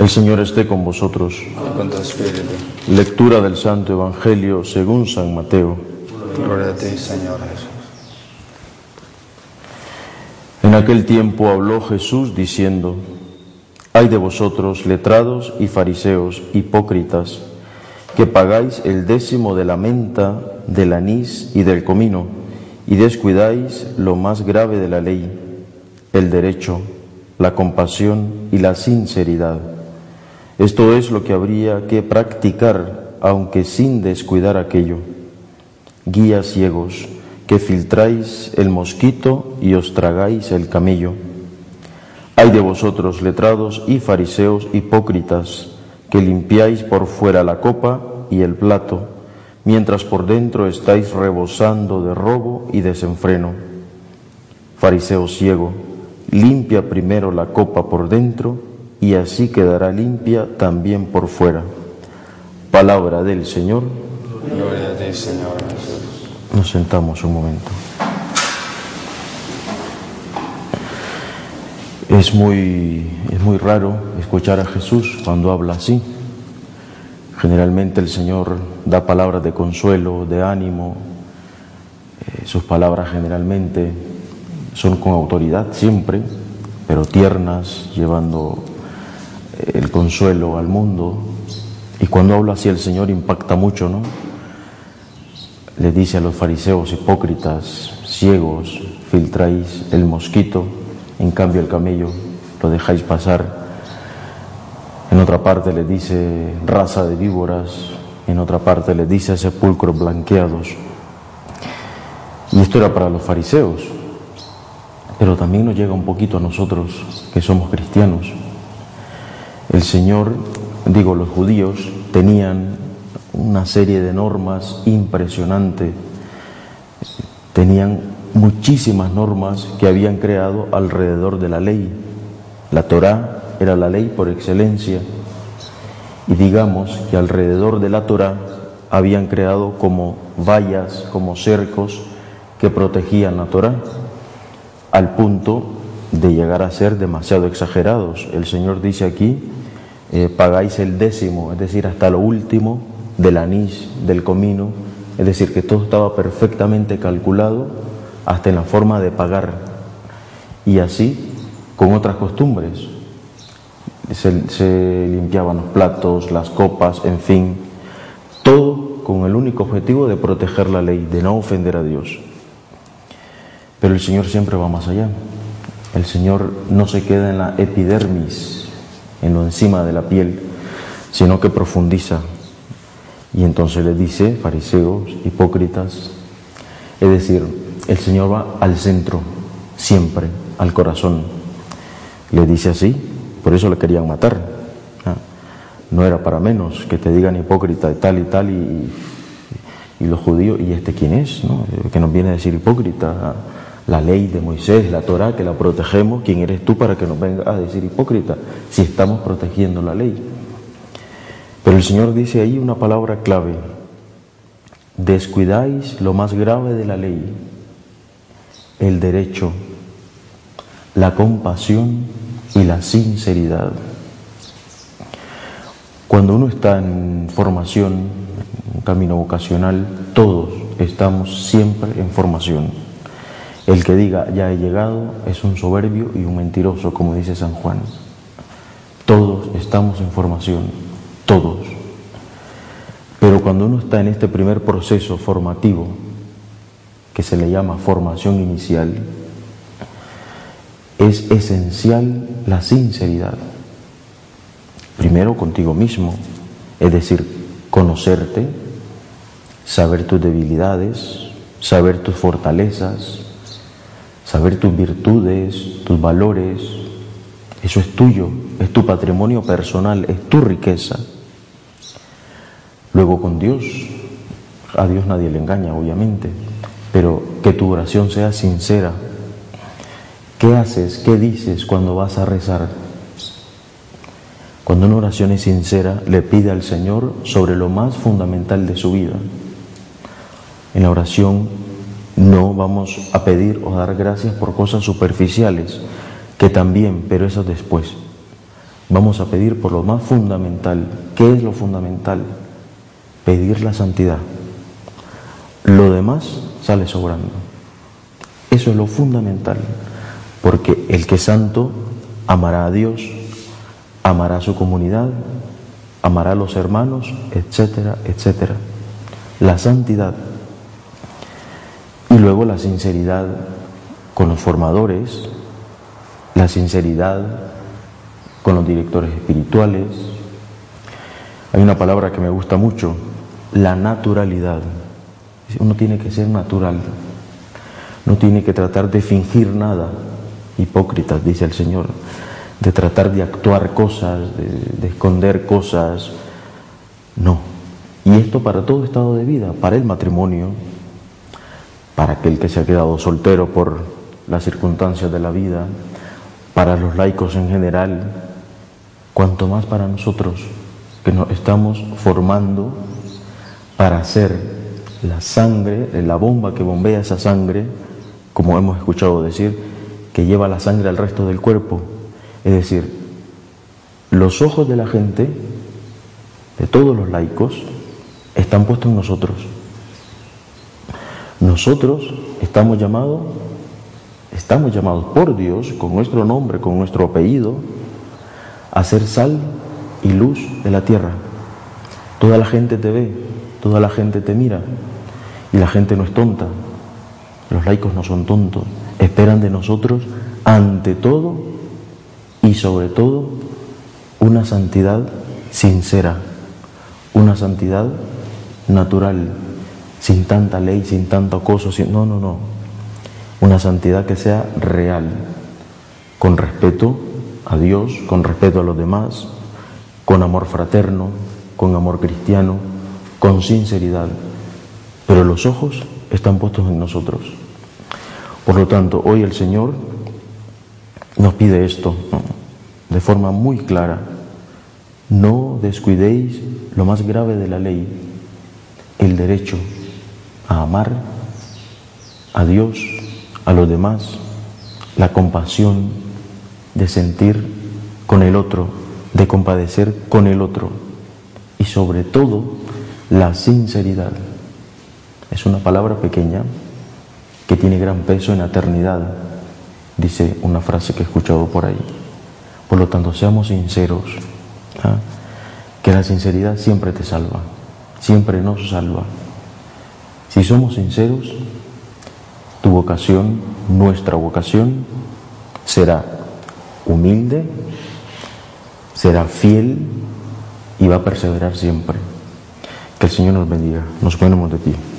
El Señor esté con vosotros. Lectura del Santo Evangelio según San Mateo. Gloria a ti, Señor Jesús. En aquel tiempo habló Jesús diciendo, Hay de vosotros letrados y fariseos hipócritas, que pagáis el décimo de la menta, del anís y del comino, y descuidáis lo más grave de la ley, el derecho, la compasión y la sinceridad. Esto es lo que habría que practicar, aunque sin descuidar aquello. Guías ciegos, que filtráis el mosquito y os tragáis el camello. Hay de vosotros letrados y fariseos hipócritas, que limpiáis por fuera la copa y el plato, mientras por dentro estáis rebosando de robo y desenfreno. Fariseo ciego, limpia primero la copa por dentro y así quedará limpia también por fuera. Palabra del Señor. Gloria a ti, Señor Jesús. Nos sentamos un momento. Es muy, es muy raro escuchar a Jesús cuando habla así. Generalmente el Señor da palabras de consuelo, de ánimo. Eh, sus palabras generalmente son con autoridad siempre, pero tiernas, llevando el consuelo al mundo. Y cuando habla así el Señor impacta mucho, ¿no? Le dice a los fariseos hipócritas, ciegos, filtráis el mosquito, en cambio el camello lo dejáis pasar. En otra parte le dice raza de víboras, en otra parte le dice sepulcros blanqueados. Y esto era para los fariseos, pero también nos llega un poquito a nosotros que somos cristianos. El Señor, digo, los judíos tenían una serie de normas impresionante, tenían muchísimas normas que habían creado alrededor de la ley. La Torá era la ley por excelencia y digamos que alrededor de la Torá habían creado como vallas, como cercos que protegían la Torá, al punto de llegar a ser demasiado exagerados. El Señor dice aquí, eh, pagáis el décimo, es decir, hasta lo último del anís, del comino, es decir, que todo estaba perfectamente calculado hasta en la forma de pagar y así con otras costumbres. Se, se limpiaban los platos, las copas, en fin, todo con el único objetivo de proteger la ley, de no ofender a Dios. Pero el Señor siempre va más allá. El Señor no se queda en la epidermis, en lo encima de la piel, sino que profundiza. Y entonces le dice, fariseos, hipócritas, es decir, el Señor va al centro, siempre, al corazón. Le dice así, por eso le querían matar. Ah, No era para menos que te digan hipócrita de tal y tal y, y los judíos, ¿y este quién es? no? Que nos viene a decir hipócrita. La ley de Moisés, la Torah, que la protegemos, ¿quién eres tú para que nos venga a decir hipócrita? Si estamos protegiendo la ley. Pero el Señor dice ahí una palabra clave. Descuidáis lo más grave de la ley, el derecho, la compasión y la sinceridad. Cuando uno está en formación, un camino vocacional, todos estamos siempre en formación. El que diga ya he llegado es un soberbio y un mentiroso, como dice San Juan. Todos estamos en formación, todos. Pero cuando uno está en este primer proceso formativo, que se le llama formación inicial, es esencial la sinceridad. Primero contigo mismo, es decir, conocerte, saber tus debilidades, saber tus fortalezas, saber tus virtudes, tus valores, Eso es tuyo, es tu patrimonio personal, es tu riqueza. Luego con Dios, a Dios nadie le engaña, obviamente, pero que tu oración sea sincera. ¿Qué haces, qué dices cuando vas a rezar? Cuando una oración es sincera, le pide al Señor sobre lo más fundamental de su vida. En la oración no vamos a pedir o dar gracias por cosas superficiales, que también, pero eso después. Vamos a pedir por lo más fundamental. ¿Qué es lo fundamental? Pedir la santidad. Lo demás sale sobrando. Eso es lo fundamental, porque el que es santo amará a Dios, amará a su comunidad, amará a los hermanos, etcétera, etcétera. La santidad luego la sinceridad con los formadores, la sinceridad con los directores espirituales. Hay una palabra que me gusta mucho, la naturalidad. Uno tiene que ser natural, no tiene que tratar de fingir nada, hipócritas, dice el Señor, de tratar de actuar cosas, de, de esconder cosas. No. Y esto para todo estado de vida, para el matrimonio, para aquel que se ha quedado soltero por las circunstancias de la vida, para los laicos en general, cuanto más para nosotros que nos estamos formando para ser la sangre, la bomba que bombea esa sangre, como hemos escuchado decir, que lleva la sangre al resto del cuerpo. Es decir, los ojos de la gente, de todos los laicos, están puestos en nosotros. Nosotros estamos llamados, estamos llamados por Dios, con nuestro nombre, con nuestro apellido, a ser sal y luz de la tierra. Toda la gente te ve, toda la gente te mira, y la gente no es tonta. Los laicos no son tontos, esperan de nosotros, ante todo y sobre todo, una santidad sincera, una santidad natural, sin tanta ley, sin tanto acoso, sin... no, no, no. Una santidad que sea real, con respeto a Dios, con respeto a los demás, con amor fraterno, con amor cristiano, con sinceridad. Pero los ojos están puestos en nosotros. Por lo tanto, hoy el Señor nos pide esto de forma muy clara. No descuidéis lo más grave de la ley, el derecho a amar a Dios, a los demás, la compasión de sentir con el otro, de compadecer con el otro y sobre todo la sinceridad. Es una palabra pequeña que tiene gran peso en la eternidad, dice una frase que he escuchado por ahí. Por lo tanto, seamos sinceros, ¿ah? que la sinceridad siempre te salva, siempre nos salva. Si somos sinceros, tu vocación, nuestra vocación, será humilde, será fiel y va a perseverar siempre. Que el Señor nos bendiga. Nos ponemos de pie.